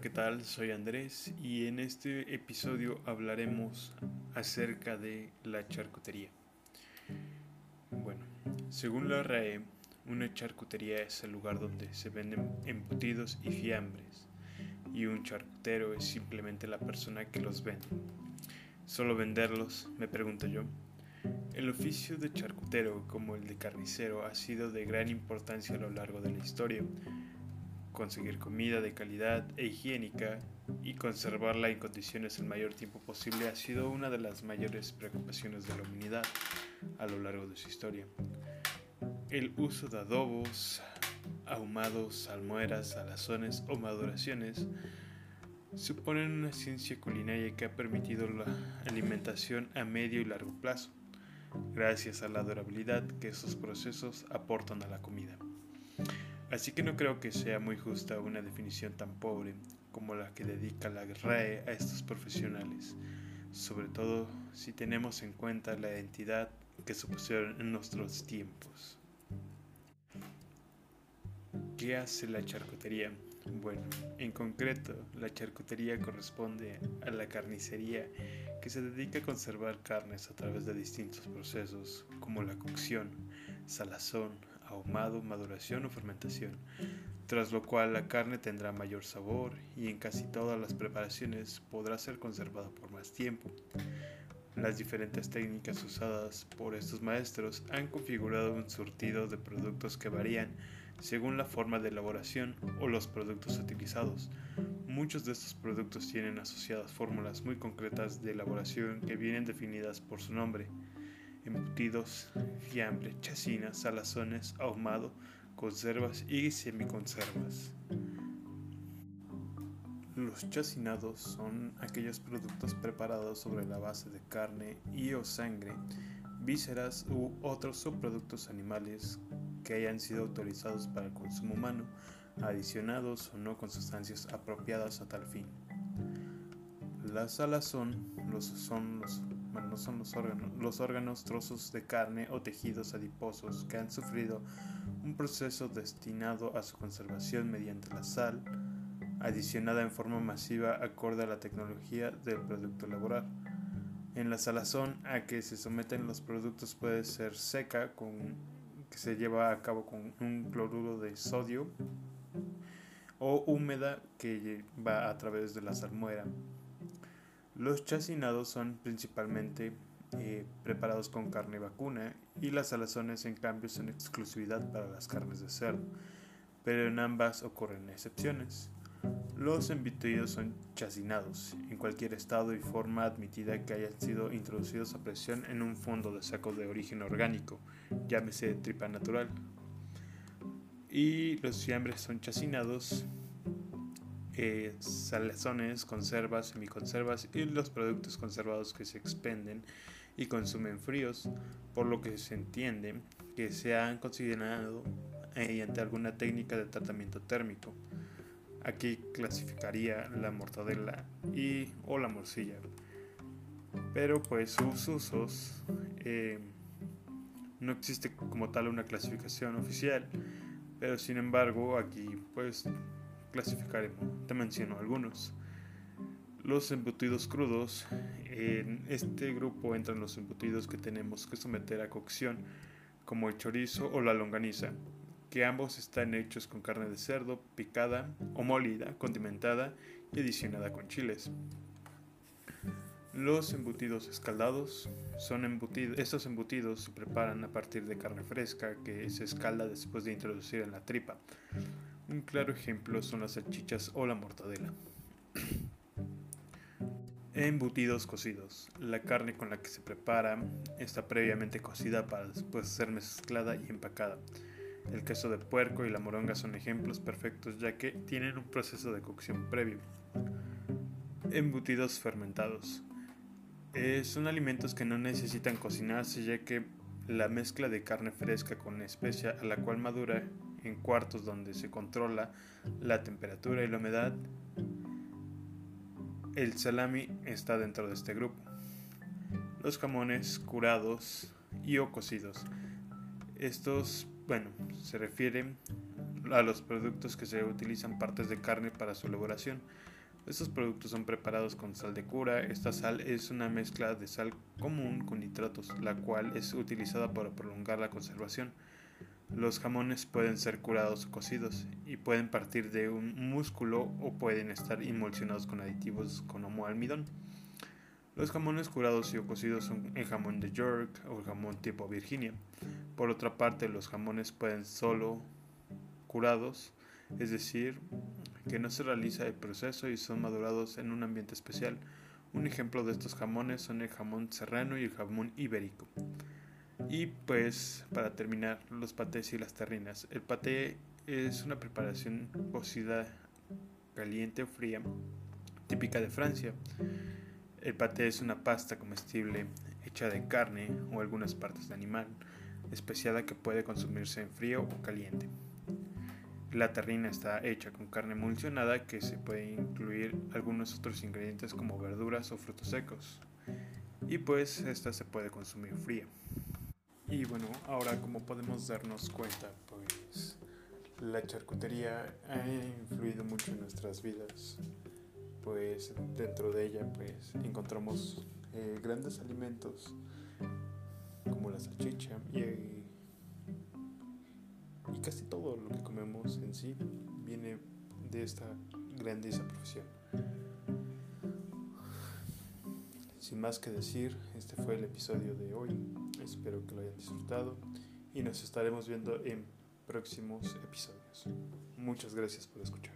¿qué tal? Soy Andrés y en este episodio hablaremos acerca de la charcutería. Bueno, según la RAE, una charcutería es el lugar donde se venden embutidos y fiambres y un charcutero es simplemente la persona que los vende. Solo venderlos, me pregunto yo. El oficio de charcutero, como el de carnicero, ha sido de gran importancia a lo largo de la historia conseguir comida de calidad e higiénica y conservarla en condiciones el mayor tiempo posible ha sido una de las mayores preocupaciones de la humanidad a lo largo de su historia. El uso de adobos, ahumados, salmueras, salazones o maduraciones suponen una ciencia culinaria que ha permitido la alimentación a medio y largo plazo, gracias a la durabilidad que esos procesos aportan a la comida. Así que no creo que sea muy justa una definición tan pobre como la que dedica la RAE a estos profesionales, sobre todo si tenemos en cuenta la identidad que supusieron en nuestros tiempos. ¿Qué hace la charcutería? Bueno, en concreto, la charcutería corresponde a la carnicería que se dedica a conservar carnes a través de distintos procesos como la cocción, salazón, ahumado, maduración o fermentación, tras lo cual la carne tendrá mayor sabor y en casi todas las preparaciones podrá ser conservada por más tiempo. Las diferentes técnicas usadas por estos maestros han configurado un surtido de productos que varían según la forma de elaboración o los productos utilizados. Muchos de estos productos tienen asociadas fórmulas muy concretas de elaboración que vienen definidas por su nombre embutidos, fiambre, chacinas, salazones, ahumado, conservas y semiconservas. Los chacinados son aquellos productos preparados sobre la base de carne y o sangre, vísceras u otros subproductos animales que hayan sido autorizados para el consumo humano, adicionados o no con sustancias apropiadas a tal fin. La salazón los, son los no son los órganos, los órganos, trozos de carne o tejidos adiposos que han sufrido un proceso destinado a su conservación mediante la sal, adicionada en forma masiva acorde a la tecnología del producto laboral. En la salazón a que se someten los productos puede ser seca, con, que se lleva a cabo con un cloruro de sodio, o húmeda que va a través de la salmuera. Los chacinados son principalmente eh, preparados con carne vacuna y las salazones en cambio son exclusividad para las carnes de cerdo, pero en ambas ocurren excepciones. Los embutidos son chacinados en cualquier estado y forma admitida que hayan sido introducidos a presión en un fondo de saco de origen orgánico, llámese tripa natural. Y los fiambres son chacinados eh, salazones, conservas, semiconservas y los productos conservados que se expenden y consumen fríos, por lo que se entiende que se han considerado mediante alguna técnica de tratamiento térmico. Aquí clasificaría la mortadela y o la morcilla. Pero pues sus usos eh, no existe como tal una clasificación oficial. Pero sin embargo aquí pues clasificaremos. Te menciono algunos. Los embutidos crudos. En este grupo entran los embutidos que tenemos que someter a cocción, como el chorizo o la longaniza, que ambos están hechos con carne de cerdo picada o molida, condimentada y adicionada con chiles. Los embutidos escaldados son embutidos, estos embutidos se preparan a partir de carne fresca que se escalda después de introducir en la tripa. Un claro ejemplo son las salchichas o la mortadela. Embutidos cocidos. La carne con la que se prepara está previamente cocida para después ser mezclada y empacada. El queso de puerco y la moronga son ejemplos perfectos ya que tienen un proceso de cocción previo. Embutidos fermentados. Eh, son alimentos que no necesitan cocinarse ya que la mezcla de carne fresca con especia a la cual madura en cuartos donde se controla la temperatura y la humedad. El salami está dentro de este grupo. Los jamones curados y o cocidos. Estos, bueno, se refieren a los productos que se utilizan partes de carne para su elaboración. Estos productos son preparados con sal de cura. Esta sal es una mezcla de sal común con nitratos, la cual es utilizada para prolongar la conservación. Los jamones pueden ser curados o cocidos y pueden partir de un músculo o pueden estar emulsionados con aditivos como almidón. Los jamones curados y o cocidos son el jamón de York o el jamón tipo Virginia. Por otra parte, los jamones pueden solo curados, es decir, que no se realiza el proceso y son madurados en un ambiente especial. Un ejemplo de estos jamones son el jamón serrano y el jamón ibérico. Y pues para terminar, los patés y las terrinas. El paté es una preparación cocida caliente o fría, típica de Francia. El paté es una pasta comestible hecha de carne o algunas partes de animal, especiada que puede consumirse en frío o caliente. La terrina está hecha con carne emulsionada que se puede incluir algunos otros ingredientes como verduras o frutos secos. Y pues esta se puede consumir fría. Y bueno, ahora como podemos darnos cuenta, pues la charcutería ha influido mucho en nuestras vidas. Pues dentro de ella pues encontramos eh, grandes alimentos como la salchicha y y casi todo lo que comemos en sí viene de esta grandiosa profesión. Sin más que decir, este fue el episodio de hoy. Espero que lo hayan disfrutado y nos estaremos viendo en próximos episodios. Muchas gracias por escuchar.